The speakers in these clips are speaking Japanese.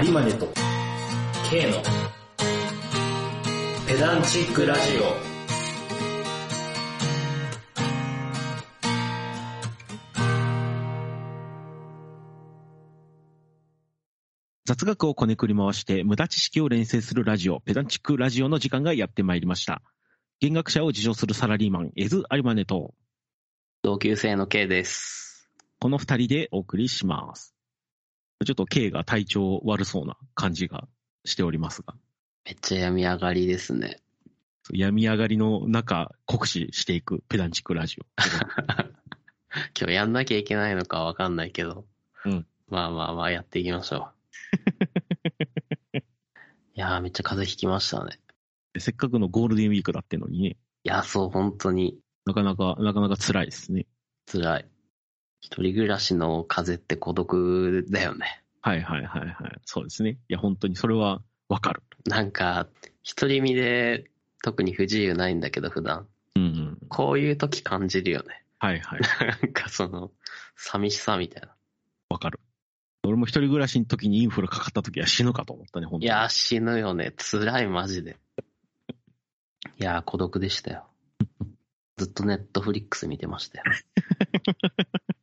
有馬ネと K のペダンチックラジ雑学をこねくり回して無駄知識を連成するラジオ、ペダンチックラジオの時間がやってまいりました。見学者を自称するサラリーマン、エズ・アリマネと、同級生の K です。この二人でお送りします。ちょっと K が体調悪そうな感じがしておりますが、めっちゃ病み上がりですね。病み上がりの中、酷使していくペダンチックラジオ。今日やんなきゃいけないのかわかんないけど。うんまあまあまあやっていきましょう。いやーめっちゃ風邪ひきましたね。せっかくのゴールデンウィークだってのにね、いや、そう、本当になかなか、なかなか辛いですね。辛い。一人暮らしの風って孤独だよね。はいはいはいはい。そうですね。いや、本当にそれはわかる。なんか、独り身で特に不自由ないんだけど普段。うんうん。こういう時感じるよね。はいはい。なんかその、寂しさみたいな。わかる。俺も一人暮らしの時にインフルかかった時は死ぬかと思ったね、本当に。いやー、死ぬよね。辛い、マジで。いやー、孤独でしたよ。ずっとネットフリックス見てましたよ。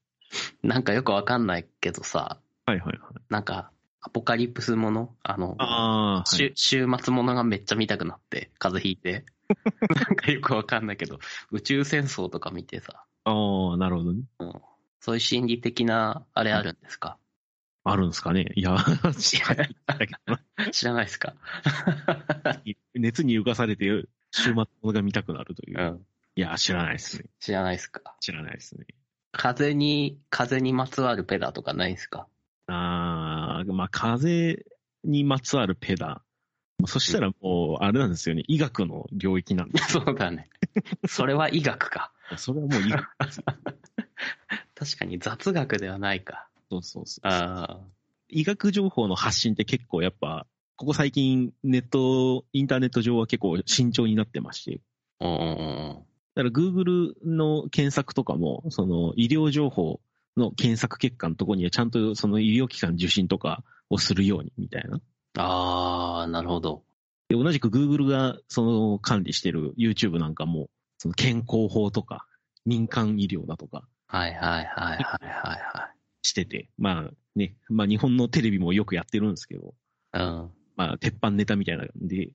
なんかよくわかんないけどさ、はいはいはい。なんか、アポカリプスもの？あの、ああ、はい週週末ものがめっちゃ見たくなって、風邪ひいて。なんかよくわかんないけど、宇宙戦争とか見てさ、ああ、なるほどね。うん、そういう心理的な、あれあるんですか、あるんですかね？いや、知らないだけどな知らないですか？熱に浮かされて、週末ものが見たくなるというう。ん。いや、知らないですね。知らないですか？知らないですね。風に、風にまつわるペダとかないですか？ああ、まあ、風にまつわるペダ。そしたらもう、あれなんですよね。医学の領域なんで。そうだね。それは医学か。それはもう医学。確かに雑学ではないか。そうそうそう。あ医学情報の発信って結構やっぱ、ここ最近ネット、インターネット上は結構慎重になってまして。あ。うんうんうん。だから Google の検索とかも、その医療情報の検索結果のところにはちゃんとその医療機関受診とかをするようにみたいな。ああ、なるほど。で、同じく Google がその管理してる YouTube なんかも、その健康法とか民間医療だとかはいはいはいはいはいはしてて、まあね、まあ日本のテレビもよくやってるんですけど、い。うん。まあ鉄板ネタみたいなんで、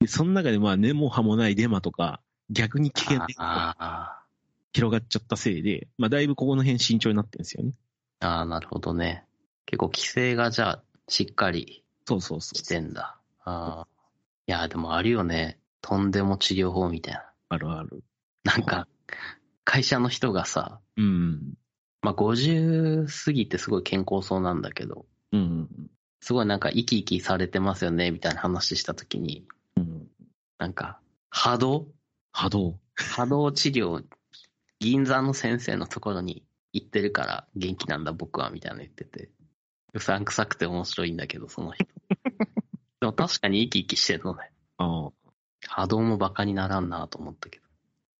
でその中でまあ根も葉もないデマとか、逆に危険あ広がっちゃったせいで、まあだいぶここの辺慎重になってるんですよね。ああ、なるほどね。結構規制がじゃあ、しっかりそうそうそうしてんだ。ああ。いや、でもあるよね。とんでも治療法みたいな。あるある。なんか、会社の人がさ、うん。まあ、50過ぎてすごい健康そうなんだけど、うん。すごいなんか生き生きされてますよね、みたいな話したときに、うん。なんか、波動波動。波動治療、銀座の先生のところに行ってるから元気なんだ僕は、みたいなの言ってて。うさんくさくて面白いんだけど、その人。でも確かに生き生きしてるのね。ああ。波動もバカにならんなと思ったけど。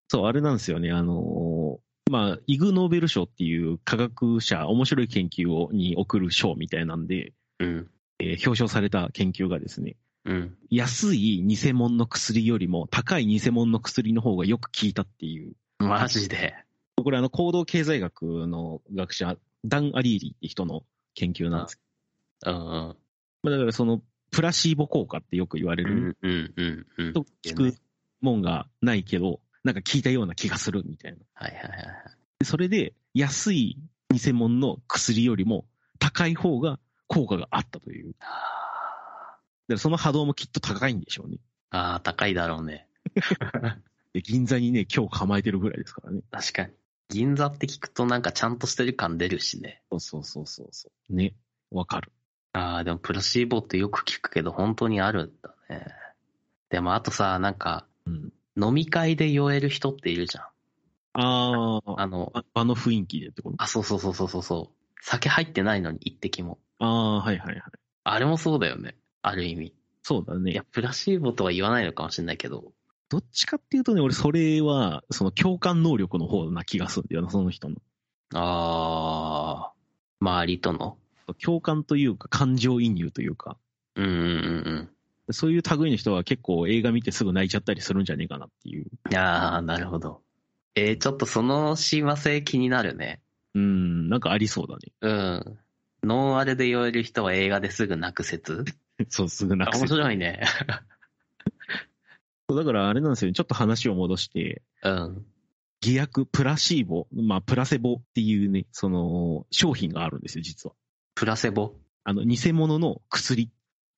そう、あれなんですよね。あのーまあ、イグ・ノーベル賞っていう科学者、面白い研究をに送る賞みたいなんで、うん。えー表彰された研究がですね、うん。安い偽物の薬よりも高い偽物の薬の方がよく効いたっていう。マジで。これあの、行動経済学の学者、ダン・アリーリって人の研究なんです。うんうん。まあ、だからその、プラシーボ効果ってよく言われうる、んうんうんうん。と聞くもんがないけど、なんか効いたような気がするみたいな。はいはいはいそれで、安い偽物の薬よりも高い方が効果があったという。だからその波動もきっと高いんでしょうね。ああ、高いだろうね。で銀座にね、今日構えてるぐらいですからね。確かに。銀座って聞くとなんかちゃんとしてる感出るしね。そうそうそうそうそう。ね。わかる。ああ、でもプラシーボってよく聞くけど本当にあるんだね。でもあとさ、なんかうん。飲み会で酔える人っているじゃん。ああ、あの、あ場の雰囲気でってこと？あ、そうそうそうそうそうそう。酒入ってないのに一滴も。ああ、はいはいはい。あれもそうだよね。ある意味。そうだねいや。、プラシーボとは言わないのかもしれないけど。どっちかっていうとね、俺それは、その共感能力の方な気がするんだよな、その人の。ああ、周りとの。共感というか、感情移入というか、うんうんうんそういう類の人は結構映画見てすぐ泣いちゃったりするんじゃねえかなっていう。うん。ああ、なるほど。えー、ちょっとその親和性気になるね。うん、なんかありそうだね。うん。ノンアルで酔える人は映画ですぐ泣く説？そう、すぐ泣く面せ白いね。だからあれなんですよね、ちょっと話を戻して、うん。偽薬、プラシーボ、まあ、プラセボっていうね、その、商品があるんですよ、実は。プラセボ？あの、偽物の薬、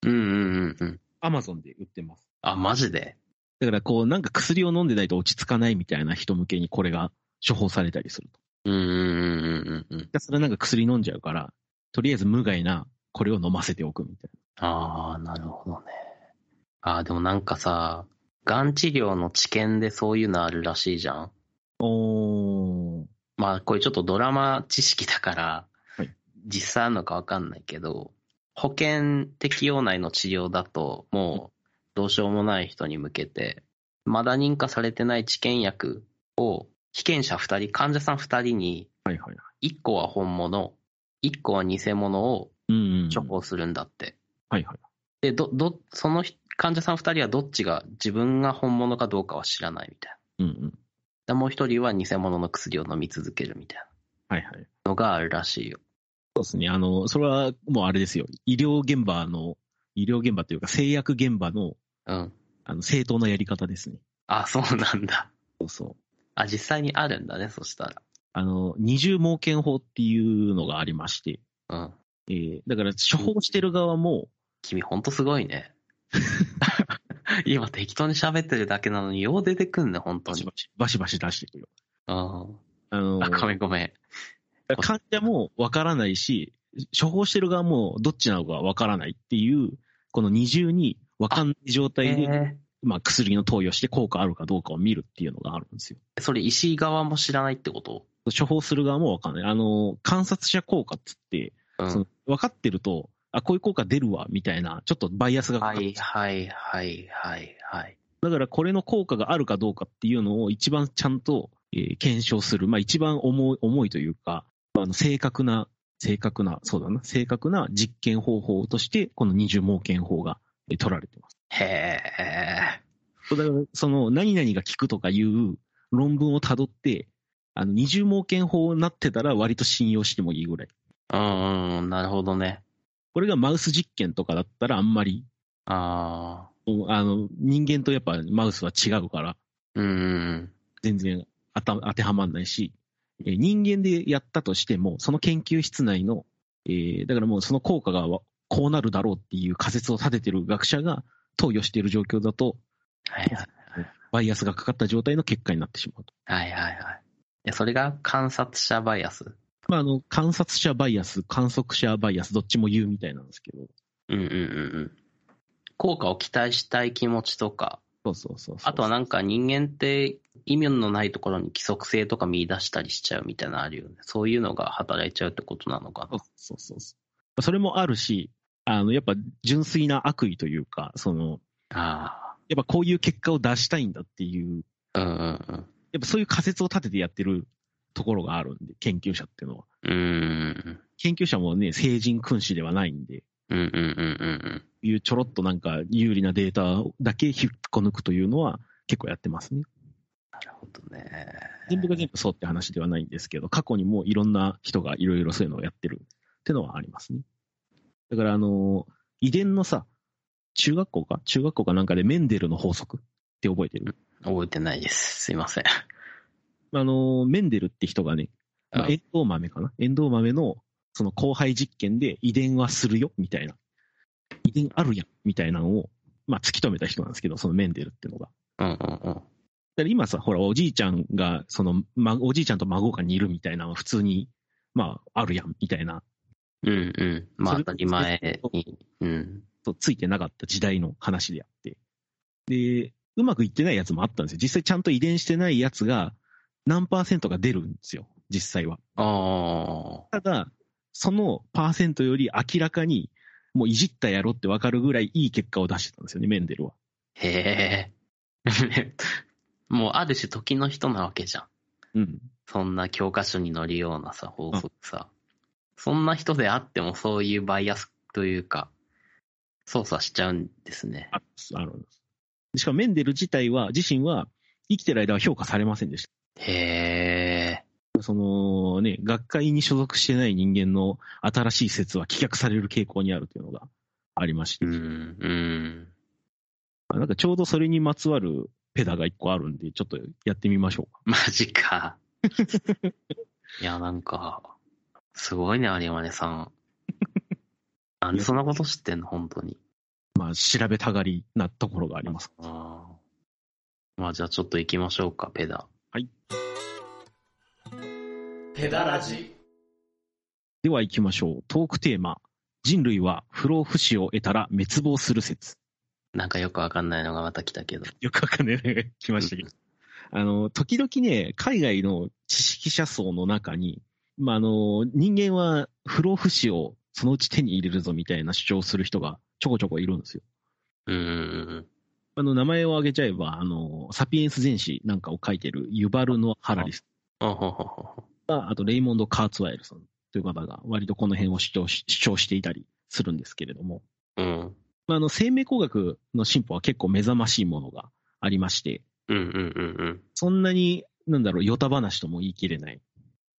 うんうんうんうん。アマゾンで売ってます。あ、マジで？だから、こう、なんか薬を飲んでないと落ち着かないみたいな人向けにこれが処方されたりすると。うんうんうんうんうん。ひたすらなんか薬飲んじゃうから、とりあえず無害なこれを飲ませておくみたいああ、なるほどね。ああ、でもなんかさ、がん治療の治験でそういうのあるらしいじゃん。な。おー。まあ、これちょっとドラマ知識だから、はい実際あるのかわかんないけど、保険適用内の治療だと、もうどうしようもない人に向けて、まだ認可されてない治験薬を被験者2人、患者さん2人に、はいはいはい。1個は本物、1個は偽物を。処方するんだって。はいはい。で、ど、ど、その人患者さん2人はどっちが自分が本物かどうかは知らないみたいな。うんうん。でもう1人は偽物の薬を飲み続けるみたいはいはい。なのがあるらしいよ。そうですね。あの、それはもうあれですよ。医療現場の、医療現場というか製薬現場の、うん。あの、正当なやり方ですね。あ、そうなんだ。そうそう。あ、実際にあるんだね、そしたら。あの、二重盲検法っていうのがありまして、うん。えー、だから処方してる側も、君ほんとすごいね。今適当に喋ってるだけなのに、よう出てくんね、本当にバシバ。シ、バシバシ出してくるよ。ああのあ、ごめんごめん。患者もわからないし、処方してる側もどっちなのかわからないっていう、この二重にわかんない状態で、えまあ薬の投与して効果あるかどうかを見るっていうのがあるんですよ。ーそれ石井側も知らないってこと？処方する側もわかんない。あの、観察者効果っつって、うん。その分かってると、あ、こういう効果出るわ、みたいな、ちょっとバイアスがかかってはいはいはいはいはい。だからこれの効果があるかどうかっていうのを一番ちゃんと、えー検証する。まあ一番重い、重いというか、あの正確な、正確な、そうだな、正確な実験方法として、この二重盲検法が、えー取られてます。へえ。だから、その、何々が効くとかいう論文をたどって、あの、二重盲検法になってたら割と信用してもいいぐらい。うんうん、なるほどね。これがマウス実験とかだったらあんまり、ああ。あの、人間とやっぱマウスは違うから、うんうん全然当た当てはまんないし、えー人間でやったとしても、その研究室内の、えーだからもうその効果がわこうなるだろうっていう仮説を立ててる学者が投与している状況だと、はいはい。バイアスがかかった状態の結果になってしまうと。はいはいはい。いや、それが観察者バイアス。まあ、あの、観察者バイアス、観測者バイアス、どっちも言うみたいなんですけど、うんうんうんうん。効果を期待したい気持ちとか、そうそうそうそうあとはなんか人間って意味のないところに規則性とか見出したりしちゃうみたいなのあるよね。そういうのが働いちゃうってことなのかそうな。そうそうそう。それもあるし、あの、やっぱ純粋な悪意というか、その、あやっぱこういう結果を出したいんだっていう、あ。うんうんうん。やっぱそういう仮説を立ててやってるところがあるんで、研究者っていうのは。うーん。研究者もね、成人君子ではないんで、うんうんうんうんいうちょろっとなんか有利なデータだけ引っこ抜くというのは結構やってますね。なるほどね。全部が全部そうって話ではないんですけど、過去にもいろんな人がいろいろそういうのをやってるっていうのはありますね。だからあの、遺伝のさ、中学校か？中学校かなんかでメンデルの法則って覚えてる？覚えてないです。すいません。あの、メンデルって人がね、まあ、うんエンドウ豆かな？エンドウ豆のその交配実験で遺伝はするよ、みたいな。遺伝あるやん、みたいなのを、まあ、突き止めた人なんですけど、そのメンデルっていうのが。うんうんうん。だから今さ、ほら、おじいちゃんが、その、ま、おじいちゃんと孫が似るみたいなのは普通に、まあ、あるやん、みたいな、うんうん。まあ当たり前に。うん。とついてなかった時代の話であって。で、うまくいってないやつもあったんですよ。実際ちゃんと遺伝してないやつが、何パーセントが出るんですよ、実際は。ああ。ただ、そのパーセントより明らかに、もういじったやろってわかるぐらいいい結果を出してたんですよね、メンデルは。へえ。もうある種時の人なわけじゃん。うん。そんな教科書に載るようなさ、法則さ。そんな人であってもそういうバイアスというか、操作しちゃうんですね。ああるんです。しかもメンデル自体は、自身は生きてる間は評価されませんでした。へそのね、学会に所属してない人間の新しい説は棄却される傾向にあるというのがありまして、ー。うん、うん。なんかちょうどそれにまつわるペダが一個あるんで、ちょっとやってみましょうか。マジか。いや、なんか、すごいね、有馬根さん。なんでそんなこと知ってんの、本当に。まあ、調べたがりなところがあります。あーまあ、じゃあちょっと行きましょうか、ペダ。ペダラジ。では行きましょう。トークテーマ。人類は不老不死を得たら滅亡する説。なんかよくわかんないのがまた来たけど。よくわかんないね。来ましたけど。あの、時々ね、海外の知識者層の中に、まあ、あの、人間は不老不死をそのうち手に入れるぞみたいな主張をする人がちょこちょこいるんですよ。うーん。あの、名前を挙げちゃえば、あの、サピエンス全史なんかを書いてるユバルノ・ハラリスあとレイモンド・カーツワイルさんという方が割とこの辺を主張し主張していたりするんですけれども、うん。まあ、あの、生命工学の進歩は結構目覚ましいものがありまして、うんうんうんうん。そんなに、なんだろう、ヨタ話とも言い切れない。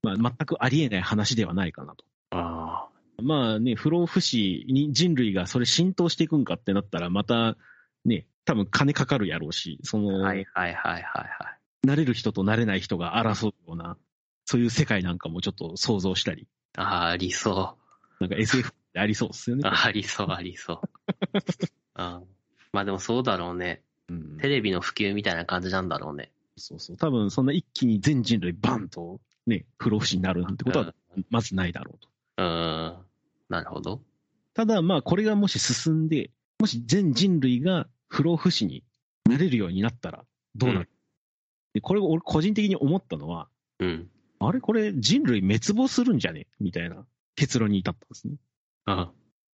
まあ、全くありえない話ではないかなと。あまあね、不老不死に人類がそれ浸透していくんかってなったら、また、ね、多分金かかるやろうし、そあ。の、はいはいはいはいはい。慣れる人と慣れない人が争うような、そういう世界なんかもちょっと想像したり、ああ、ありそう。なんか SF ってありそうですよね。あ ありそう、ありそう。あ まあでもそうだろうね。うんテレビの普及みたいな感じなんだろうね。そうそう。多分そんな一気に全人類バンとね、不老不死になるなんてことはまずないだろうと。うん。うん。なるほど。ただまあこれがもし進んで、もし全人類が不老不死になれるようになったらどうなる、うんでこれを俺個人的に思ったのは、うん。あれ？これ人類滅亡するんじゃね？みたいな結論に至ったんですね。うん。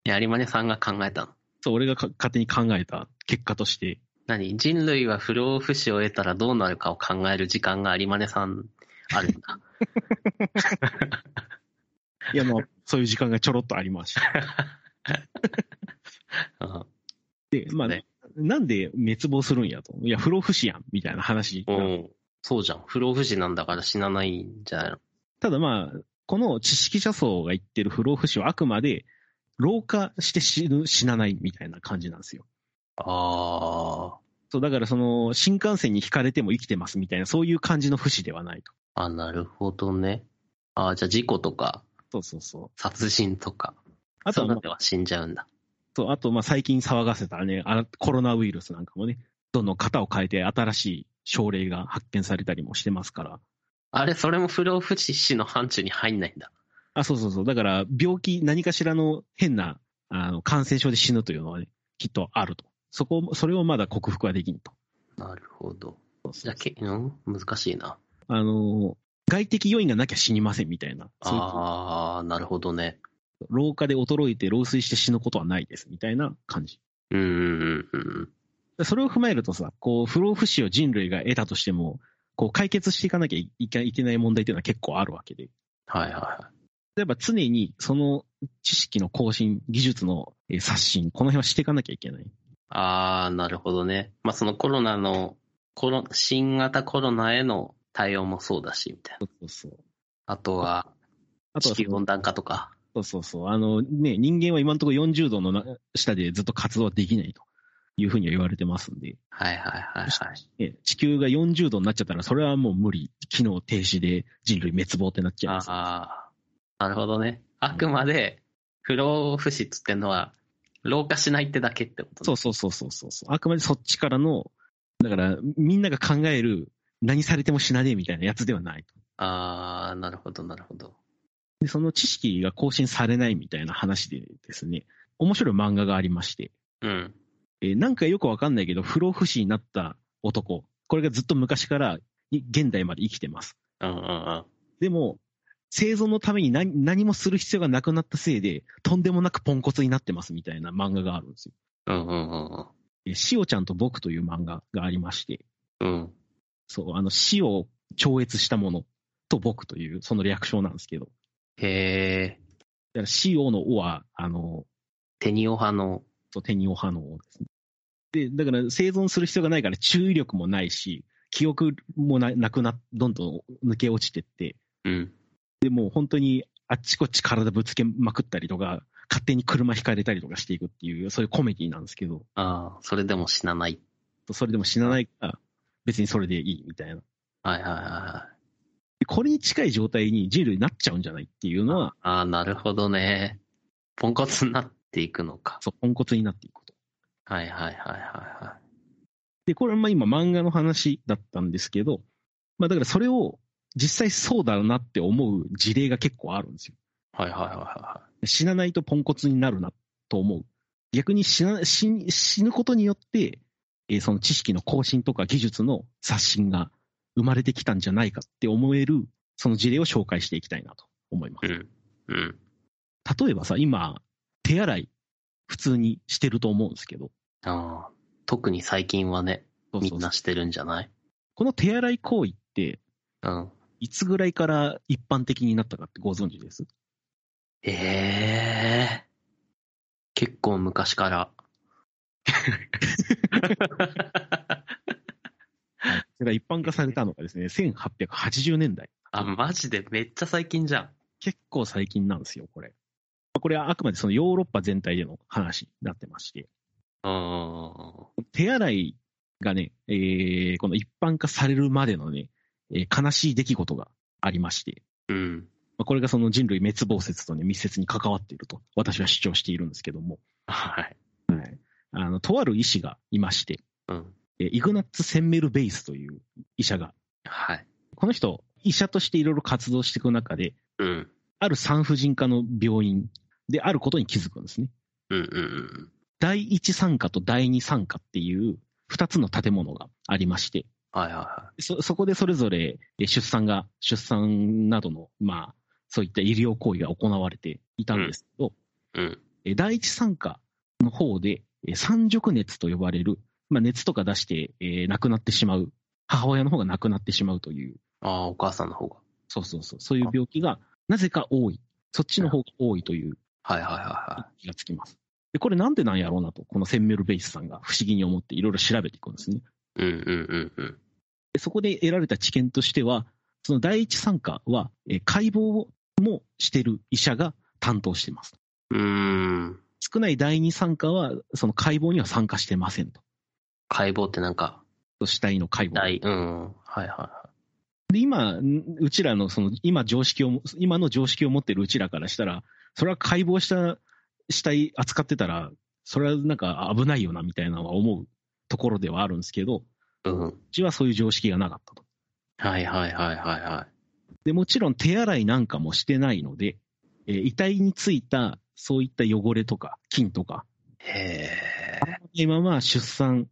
やりまねさんが考えたの。そう、俺がか勝手に考えた結果として、何？人類は不老不死を得たらどうなるかを考える時間が有馬根さんあるんだ。いやまあ、そういう時間がちょろっとありました。うんで、まあ、ねなんで滅亡するんやと。いや、不老不死やん、みたいな話。うん。そうじゃん。不老不死なんだから死なないんじゃないの？ただまあ、この知識者層が言ってる不老不死はあくまで、老化して死ぬ、死なないみたいな感じなんですよ。あそう、だからその、新幹線に引かれても生きてますみたいな、そういう感じの不死ではないと。あ。あ、なるほどね。ああ、じゃあ事故とかそうそうそう。殺人とか、あとは、まあは死んじゃうんだ。そうあとまあ最近騒がせたね、あコロナウイルスなんかもね、どんどん型を変えて新しい症例が発見されたりもしてますから。あれ、それも不老不死の範疇に入んないんだ。あ、そうそうそう。だから、病気、何かしらの変な、あの、感染症で死ぬというのはね、きっとあると。そこ、それをまだ克服はできんと。なるほど。じゃあ、けうん？難しいな。あの、外的要因がなきゃ死にませんみたいな。ああ、なるほどね。老化で衰えて老衰して死ぬことはないですみたいな感じ。うんうんうんうん。それを踏まえるとさ、こう、不老不死を人類が得たとしても、こう、解決していかなきゃいけない問題っていうのは結構あるわけで。はいはいはい。例えば常にその知識の更新、技術のえー刷新、この辺はしていかなきゃいけない。ああ、なるほどね。まあ、そのコロナの、コロ、新型コロナへの対応もそうだし、みたいな。そうそうそう。あとは、あとは地球温暖化とか。そうそうそう。あのね、人間は今のところ40度のな下でずっと活動できないというふうには言われてますんで、はいはいはいはい。ね、地球が40度になっちゃったらそれはもう無理。機能停止で人類滅亡ってなっちゃいます。ああ、なるほどね。あくまで、不老不死っつってんのは、老化しないってだけってことそうそうそうそうそうそう。あくまでそっちからの、だからみんなが考える何されても死なねえみたいなやつではないと。ああ、なるほどなるほど。で、その知識が更新されないみたいな話でですね、面白い漫画がありまして、うん。えーなんかよくわかんないけど、不老不死になった男、これがずっと昔からい現代まで生きてます。うんうんうん。でも、生存のために何何もする必要がなくなったせいで、とんでもなくポンコツになってますみたいな漫画があるんですよ。うんうんうんえーしおちゃんと僕という漫画がありまして、うん。うん。そう、あの死を超越したものと僕という、その略称なんですけど、へえ。だから死をのおは、あの、テニオ派の、そうテニオ派のおですね。で、だから生存する必要がないから注意力もないし、記憶もななくな、どんどん抜け落ちてって、うん。でもう本当にあっちこっち体ぶつけまくったりとか、勝手に車引かれたりとかしていくっていう、そういうコメディなんですけど、ああ、それでも死なない。それでも死なないから、別にそれでいいみたいな。はいはいはいはい。でこれに近い状態に人類になっちゃうんじゃないっていうのは、ああ、なるほどね。ポンコツになっていくのか。そう、ポンコツになっていくこと。はいはいはいはいはで、これはまあ今漫画の話だったんですけど、まあだからそれを実際そうだなって思う事例が結構あるんですよ。い。はいはいはいは死なないとポンコツになるなと思う。逆に死な死死ぬことによって、えーその知識の更新とか技術の刷新が生まれてきたんじゃないかって思える、その事例を紹介していきたいなと思います。い。うん。うん。例えばさ、今、手洗い普通にしてると思うんですけど、ああ、特に最近はね、みんなしてるんじゃない？この手洗い行為って、うん。いつぐらいから一般的になったかってご存知です？ええ結構昔から。それが一般化されたのがですね、1880年代。あ、マジで？めっちゃ最近じゃん。結構最近なんですよ、これ。これはあくまでそのヨーロッパ全体での話になってまして、うん。手洗いがね、えーこの一般化されるまでのね、えー悲しい出来事がありまして、うん。まあこれがその人類滅亡説とね、密接に関わっていると私は主張しているんですけども、はい。あの、とある医師がいまして、うん。えーイグナッツ・センメル・ベイスという医者が、はい。この人、医者としていろいろ活動していく中で、うん。ある産婦人科の病院であることに気づくんですね。うんうんうん。第一産科と第二産科っていう二つの建物がありまして、はいはいはそ、そこでそれぞれえ出産が、出産などの、まあ、そういった医療行為が行われていたんですけど、い。うん。え第一産科の方で、え三熟熱と呼ばれる、まあ、熱とか出して、えー亡くなってしまう、母親の方が亡くなってしまうという、ああ、お母さんの方が。そうそうそう、そういう病気がなぜか多い。そっちの方が多いというはいはいはいは気がつきます。で、これなんでなんやろうなと、このセンメル・ベイスさんが不思議に思っていろいろ調べていくんですね。い。うんうんうんうん。でそこで得られた知見としては、その第一産科は、えー解剖もしてる医者が担当しています。うーん。少ない第二産科は、その解剖には参加してませんと。解剖ってなんか、死体の解剖。大、うん。はいはいはで、今、んうちらの、その、今常識を、今の常識を持ってるうちらからしたら、それは解剖した死体扱ってたら、それはなんか危ないよな、みたいなのは思うところではあるんですけど、い。うん。うちはそういう常識がなかったと。はいはいはいはいはで、もちろん手洗いなんかもしてないので、えー遺体についたそういった汚れとか菌とか、い。へえ。今は出産に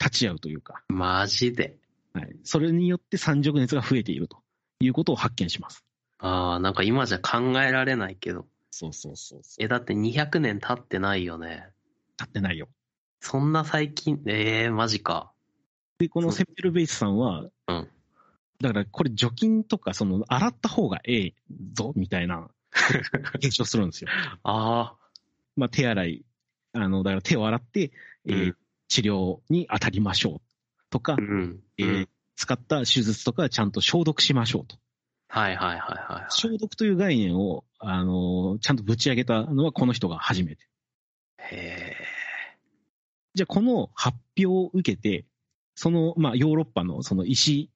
立ち会うというか、マジで？はい、それによって産褥熱が増えているということを発見します。ああ、なんか今じゃ考えられないけど。そうそうそうそう。え、だって200年経ってないよね。立ってないよ。そんな最近、ええマジか。で、このセミル・ベイスさんは、うんだからこれ除菌とか、その洗った方がええぞ、みたいな、検証するんですよ。あまあ手洗い、あの、だから手を洗って、えーうん治療に当たりましょうとかあ、う、ん。えーうん。使った手術とかはちゃんと消毒しましょうと。はいはいはいはいはい。消毒という概念を、あのーちゃんとぶち上げたのはこの人が初めて。へえ。じゃあこの発表を受けて、その、まあヨーロッパのその医師、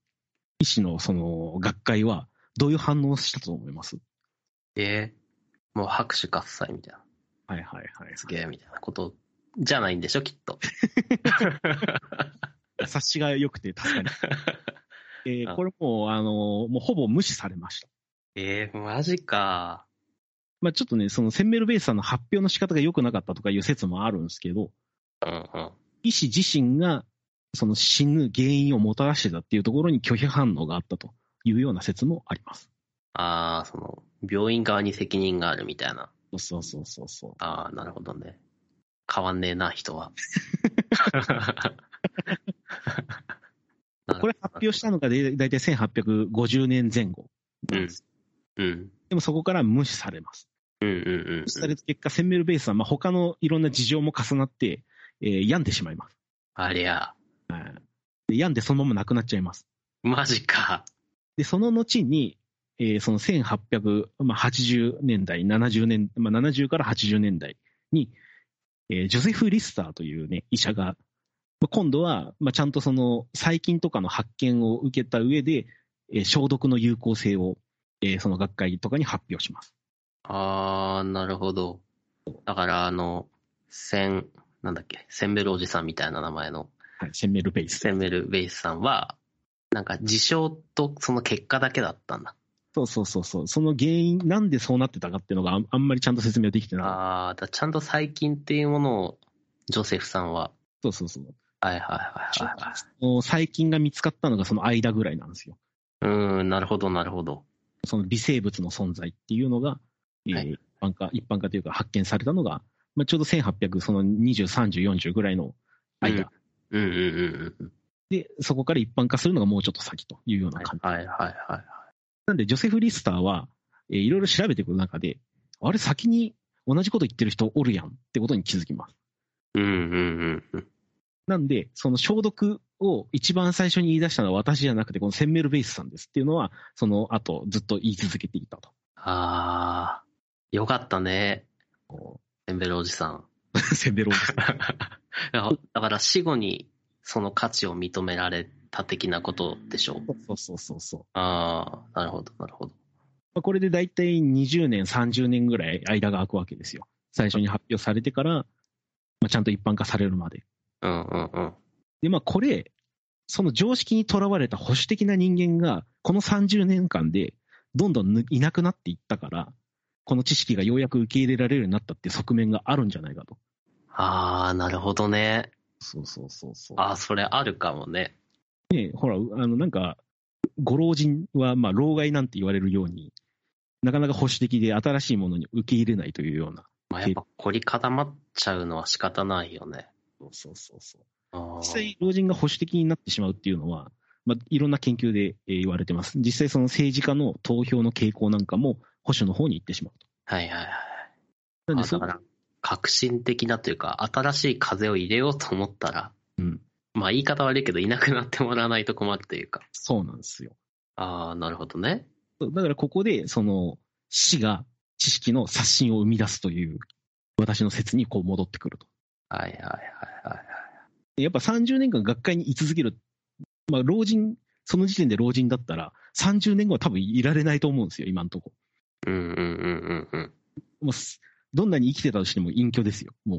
医師のその学会はどういう反応をしたと思います？えー、もう拍手喝采みたいな。はいはいはい。すげえみたいなことじゃないんでしょ、きっと。察しが良くて助かり。えーあこれもう、あのーもうほぼ無視されました。えー、マジか。まあちょっとね、そのセンメルベースさんの発表の仕方が良くなかったとかいう説もあるんですけど、うんうん。医師自身がその死ぬ原因をもたらしてたっていうところに拒否反応があったというような説もあります。ああ、その、病院側に責任があるみたいな。そうそうそうそう。ああ、なるほどね。変わんねえな、人は。これ発表したのがでだいたい1850年前後なんです。うん。でもそこから無視されます。うんうんうん。された結果、センメルベースは、まあ、他のいろんな事情も重なって、えー病んでしまいます。ありゃ、で病んでそのまま亡くなっちゃいます。マジか。で、その後に、えーその1880年代、70年、まあ、70から80年代に、えージョセフ・リスターというね、医者が、まあ今度は、まあ、ちゃんとその細菌とかの発見を受けた上で、えー消毒の有効性を、えーその学会とかに発表します。あー、なるほど。だから、あの、セン、なんだっけ、センベルおじさんみたいな名前のはい、センメルベース。センベルベイスさんは、なんか事象とその結果だけだったんだ。そうそうそうそう。その原因、なんでそうなってたかっていうのがあんあんまりちゃんと説明できてない。あー、だちゃんと細菌っていうものを、ジョセフさんは、そうそうそう。はいはいはいはいはい。その細菌が見つかったのがその間ぐらいなんですよ。うーん、なるほどなるほど。その微生物の存在っていうのが、えーはい一般化、一般化というか発見されたのが、まあ、ちょうど1800、その20、30、40ぐらいの間、うんうんうんうん。で、そこから一般化するのがもうちょっと先というようなはい感じ。はいはいはい。なんで、ジョセフ・リスターは、えーいろいろ調べていく中で、あれ、先に同じこと言ってる人おるやんってことに気づきます。うんうんうんうん。なんで、その消毒を一番最初に言い出したのは私じゃなくて、このセンメル・ベースさんですっていうのは、その後ずっと言い続けていたと。あー、よかったね。こセンベルおじさん。う センベロおじさん だだから死後にその価値を認められた的なことでしょう。そうそうそうそう。ああ、なるほど、なるほど。まあ、これで大体20年、30年ぐらい間が空くわけですよ。最初に発表されてから、まあ、ちゃんと一般化されるまで。うんうんうん。で、まあこれ、その常識にとらわれた保守的な人間が、この30年間でどんどんぬいなくなっていったから、この知識がようやく受け入れられるようになったっていう側面があるんじゃないかと。ああ、なるほどね。そうそうそうそう。ああ、それあるかもね。ねほら、あの、なんか、ご老人は、まあ、老害なんて言われるように、なかなか保守的で新しいものに受け入れないというような。まあ、やっぱ凝り固まっちゃうのは仕方ないよね。そうそうそうそう。実際、老人が保守的になってしまうっていうのは、まあ、いろんな研究でえー言われてます。実際、その政治家の投票の傾向なんかも保守の方に行ってしまうと。はいはいはい。なんで、そうあだから、革新的なというか、新しい風を入れようと思ったら、うん、まあ言い方悪いけど、いなくなってもらわないと困るというか。そうなんですよ。ああ、なるほどね。だから、ここで、その、死が知識の刷新を生み出すという、私の説にこう戻ってくると。はいはいはいはい。やっぱ30年間学会に居続ける。まあ、老人、その時点で老人だったら、30年後は多分いられないと思うんですよ、今のとこうんうんうんうんうん。もうす、どんなに生きてたとしても隠居ですよ、も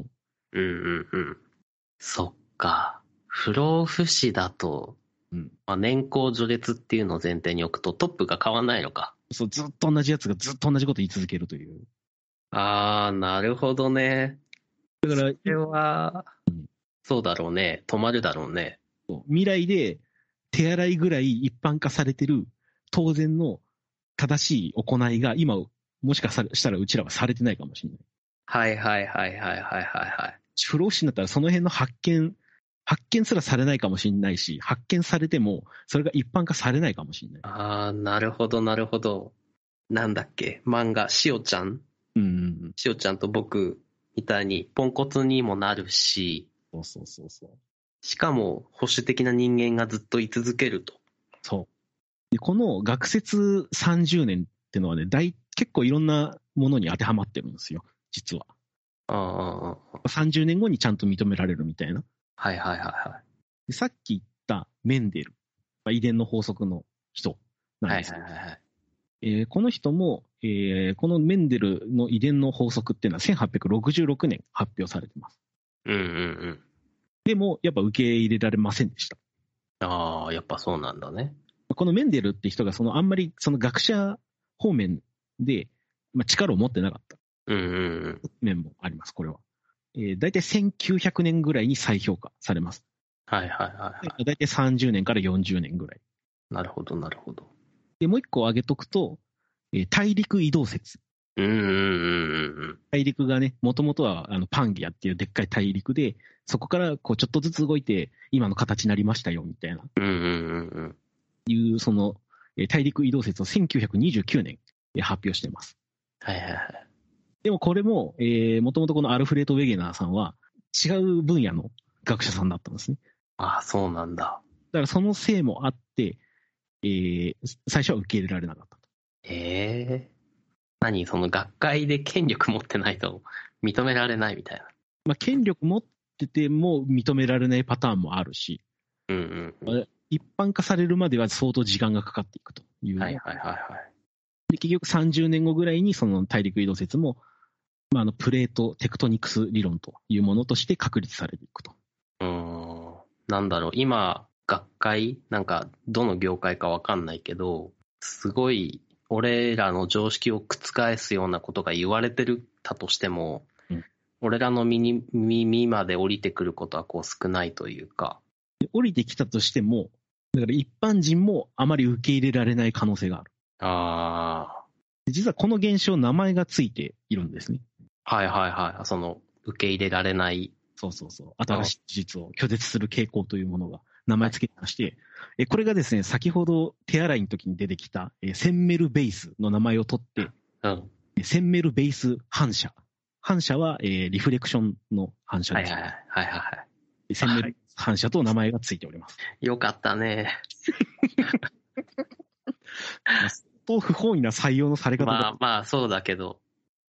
う。うんうんうん。そっか。不老不死だと、うんまあ、年功序列っていうのを前提に置くとトップが変わんないのか。そう、ずっと同じやつがずっと同じこと言い続けるという。ああ、なるほどね。だから、それは、そうだろうね。止まるだろうね。未来で手洗いぐらい一般化されてる当然の正しい行いが今、もしかしたらうちらはされてないかもしれない。はいはいはいはいはいはいはい。不老不死になったらその辺の発見、発見すらされないかもしれないし、発見されてもそれが一般化されないかもしれない。ああ、なるほどなるほど。なんだっけ？漫画、しおちゃん？うんうんうん。しおちゃんと僕みたいにポンコツにもなるし、そうそうそうそう。しかも保守的な人間がずっと居続けると。そう。で、この学説30年っていうのはね、大、結構いろんなものに当てはまってるんですよ、実は。ああああ、ああ30年後にちゃんと認められるみたいな。はいはいはいはい。でさっき言ったメンデル、まあ遺伝の法則の人なんはいですけど、はいはいはい。えーこの人も、えーこのメンデルの遺伝の法則っていうのは1866年発表されてます。うんうんうん。でも、やっぱ受け入れられませんでした。ああ、やっぱそうなんだね。このメンデルって人が、そのあんまりその学者方面で、まあ、力を持ってなかったうん。面もあります、これは。えー、大体1900年ぐらいに再評価されます。はいはいはいはい。大体30年から40年ぐらい。なるほどなるほど。で、もう一個挙げとくと、えー大陸移動説。うん大陸がね、もともとはあのパンゲアっていうでっかい大陸で、そこからこうちょっとずつ動いて、今の形になりましたよ、みたいな、うん。いう、その、えー大陸移動説を1929年、えー発表しています。はいはいはい。でもこれも、えー、もともとこのアルフレード・ウェゲナーさんは違う分野の学者さんだったんですね。ああ、そうなんだ。だからそのせいもあって、えー、最初は受け入れられなかったと。へえ。何その学会で権力持ってないと認められないみたいな。まあ、権力持ってても認められないパターンもあるし、うんうん。一般化されるまでは相当時間がかかっていくという。はいはいはいはい。で結局30年後ぐらいにその大陸移動説も、まあ、あのプレートテクトニクス理論というものとして確立されていくと。うーん。なんだろう、今、学会なんか、どの業界かわかんないけど、すごい、俺らの常識を覆すようなことが言われてるたとしても、うん俺らの耳に耳まで降りてくることはこう少ないというか、で降りてきたとしても、だから一般人もあまり受け入れられない可能性がある。あで実はこの現象、名前がついているんですね。あ、はいはいはい、その、受け入れられない、そうそうそう。新しい事実を拒絶する傾向というものが名前つけてまして、えこれがですね、先ほど手洗いの時に出てきた、えセンメルベースの名前を取って、うん。えセンメルベース反射。反射は、えーリフレクションの反射です。はいはいはい、はいはいはセンメル反射と名前がついております。い。よかったね。と不本意な採用のされ方だまあまあ、そうだけど、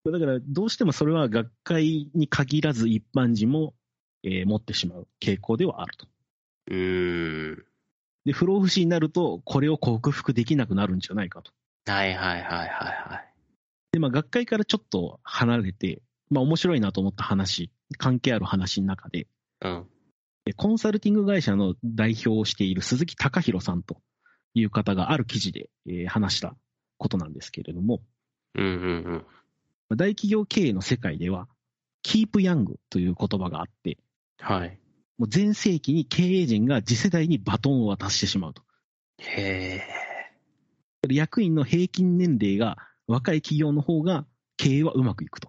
だから、どうしてもそれは学会に限らず一般人も、えー持ってしまう傾向ではあると。うーん。で、不老不死になると、これを克服できなくなるんじゃないかと。はいはいはいはいはい。で、まあ、学会からちょっと離れて、まあ、面白いなと思った話、関係ある話の中で、うん。えコンサルティング会社の代表をしている鈴木隆弘さんという方がある記事で、えー話したことなんですけれども、うんうんうん。まあ大企業経営の世界では、キープヤングという言葉があって、はい。もう全盛期に経営陣が次世代にバトンを渡してしまうと。へえ。役員の平均年齢が若い企業の方が経営はうまくいくと。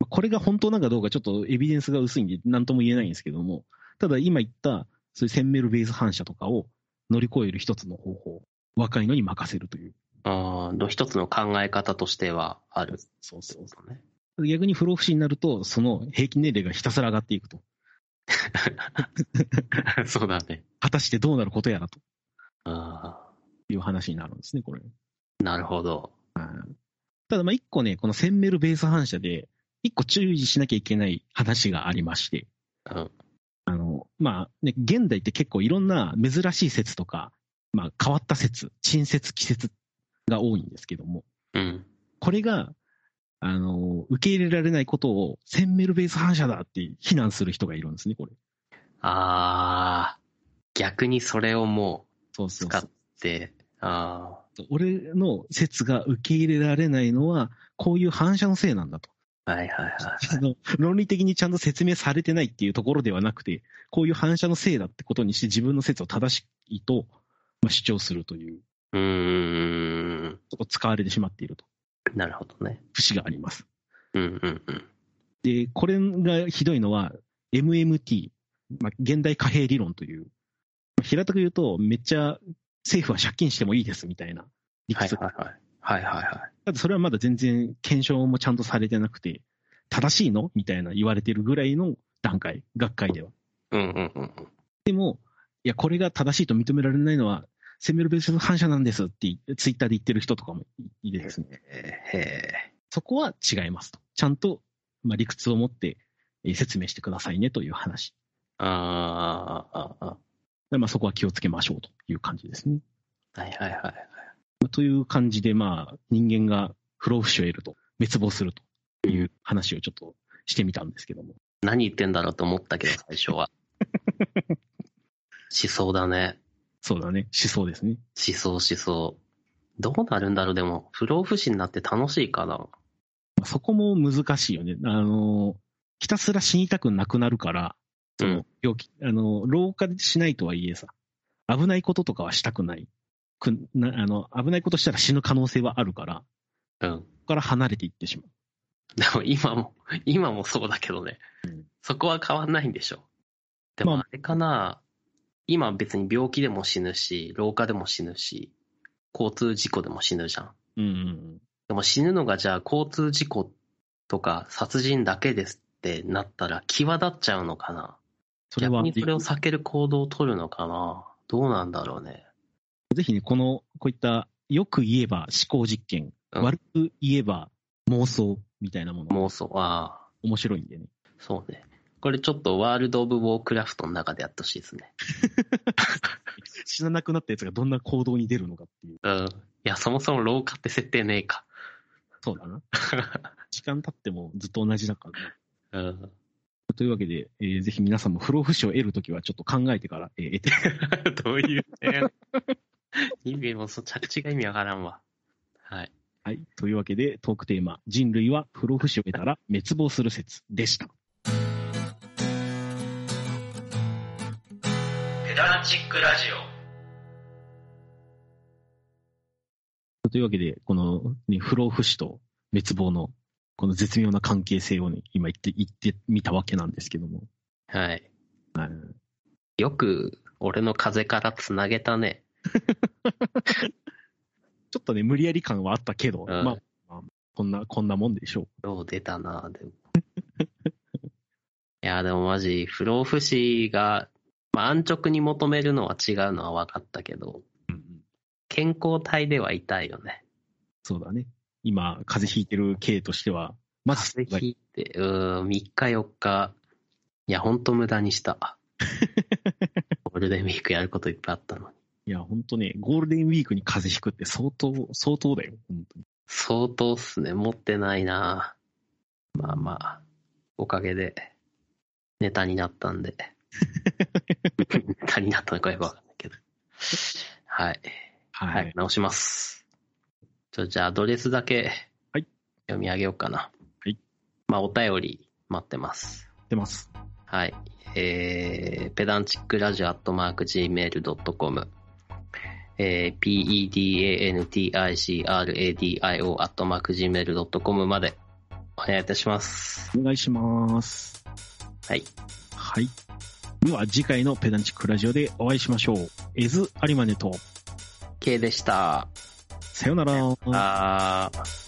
まあこれが本当なのかどうかちょっとエビデンスが薄いんで何とも言えないんですけども、ただ今言ったそういうセンメルベース反射とかを乗り越える一つの方法、若いのに任せるという。ああ、一つの考え方としてはある。そうそうそうね。逆に不老不死になると、その平均年齢がひたすら上がっていくと。そうだね。果たしてどうなることやらとあいう話になるんですね、これ。あ、なるほど。ただ、まあ、一個ね、このセンメルベース反射で、一個注意しなきゃいけない話がありまして、うん。あの、まあ、ね、現代って結構いろんな珍しい説とか、まあ、変わった説、珍説、奇説が多いんですけども、うん。これが、あの、受け入れられないことを、センメルベース反射だって非難する人がいるんですね、これ。ああ、逆にそれをもそうそう使っそう。て、あ俺の説が受け入れられないのは、こういう反射のせいなんだと。あ、はいはいはい。論理的にちゃんと説明されてないっていうところではなくて、こういう反射のせいだってことにして自分の説を正しいと、まあ、主張するという、うーん。ちょっと使われてしまっていると、なるほどね。節があります。うんうんうん。で、これがひどいのは、MMT、まあ、現代貨幣理論という、まあ平たく言うと、めっちゃ政府は借金してもいいですみたいな理屈。はいはいはい。はいはいはい。ただそれはまだ全然検証もちゃんとされてなくて、正しいの？みたいな言われてるぐらいの段階、学会では。うんうんうんうん。でも、いや、これが正しいと認められないのは、セメルベース反射なんですってツイッターで言ってる人とかもいてですね。そこは違いますと。ちゃんと、まあ、理屈を持ってえー説明してくださいねという話。あーあ、あでまあ、そこは気をつけましょうという感じですね。あ、はいはいはい。まあという感じで、まあ、人間が不老不死を得ると、滅亡するという話をちょっとしてみたんですけども。何言ってんだろうと思ったけど、最初は。思想だね。そうだね。思想ですね。思想思想。どうなるんだろうでも、不老不死になって楽しいかなまあそこも難しいよね。あの、ひたすら死にたくなくなるから、その病気、あの、老化しないとはいえさ、危ないこととかはしたくない。くなあの危ないことしたら死ぬ可能性はあるから、うん。そこから離れていってしまう。でも今も、今もそうだけどね。うんそこは変わんないんでしょ。でもまああれかな、今別に病気でも死ぬし、老化でも死ぬし、交通事故でも死ぬじゃん。うんうんでも死ぬのがじゃあ交通事故とか殺人だけですってなったら際立っちゃうのかなそれは逆にそれを避ける行動を取るのかなどうなんだろうね。ぜひね、この、こういった、よく言えば思考実験、うん悪く言えば妄想みたいなもの、妄想。ああ、面白いんでね。そうね。これちょっとワールド・オブ・ウォークラフトの中でやってほしいですね。死ななくなったやつがどんな行動に出るのかっていう。うん。いや、そもそも廊下って設定ねえか。そうだな。時間経ってもずっと同じだからね。うん。というわけで、えーぜひ皆さんも不老不死を得るときはちょっと考えてから、えー得て、どういう点？意味もそ着地が意味わからんわ。はい。はい。というわけで、トークテーマ、人類は不老不死を得たら滅亡する説でした。ダラチックラジオ。というわけで、この、ね、不老不死と滅亡の、この絶妙な関係性をね、今言って、言ってみたわけなんですけども。はい。はいよく、俺の風からつなげたね。ちょっとね、無理やり感はあったけど、うんまあ、まあこんな、こんなもんでしょよう出たな、でも。いや、でもマジ、不老不死が、まあ、安直に求めるのは違うのは分かったけど、う。うん健康体ではいたいよね。そうだね。今、風邪ひいてる系としては、まず、風邪ひいて、うーん、3日4日、いや、ほんと無駄にした。ゴールデンウィークやることいっぱいあったのに。いや、本当ね、ゴールデンウィークに風邪ひくって相当、相当だよ。本当に。相当っすね。持ってないなまあまあ、おかげで、ネタになったんで。ネタになったのかよくわかん。ないけど。はい。はい、直します。ちょ、じゃあアドレスだけ、はい読み上げようかな。はい。まあ、お便り待ってます。出ます。はい。えー、ペダンチックラジオアットマーク Gmail.com、えー、pedanticradio アットマーク Gmail.com までお願いいたします。お願いします。はい。はい。では、次回のペダンチックラジオでお会いしましょう。エズ・アリマネと、K でした。さよなら。あー。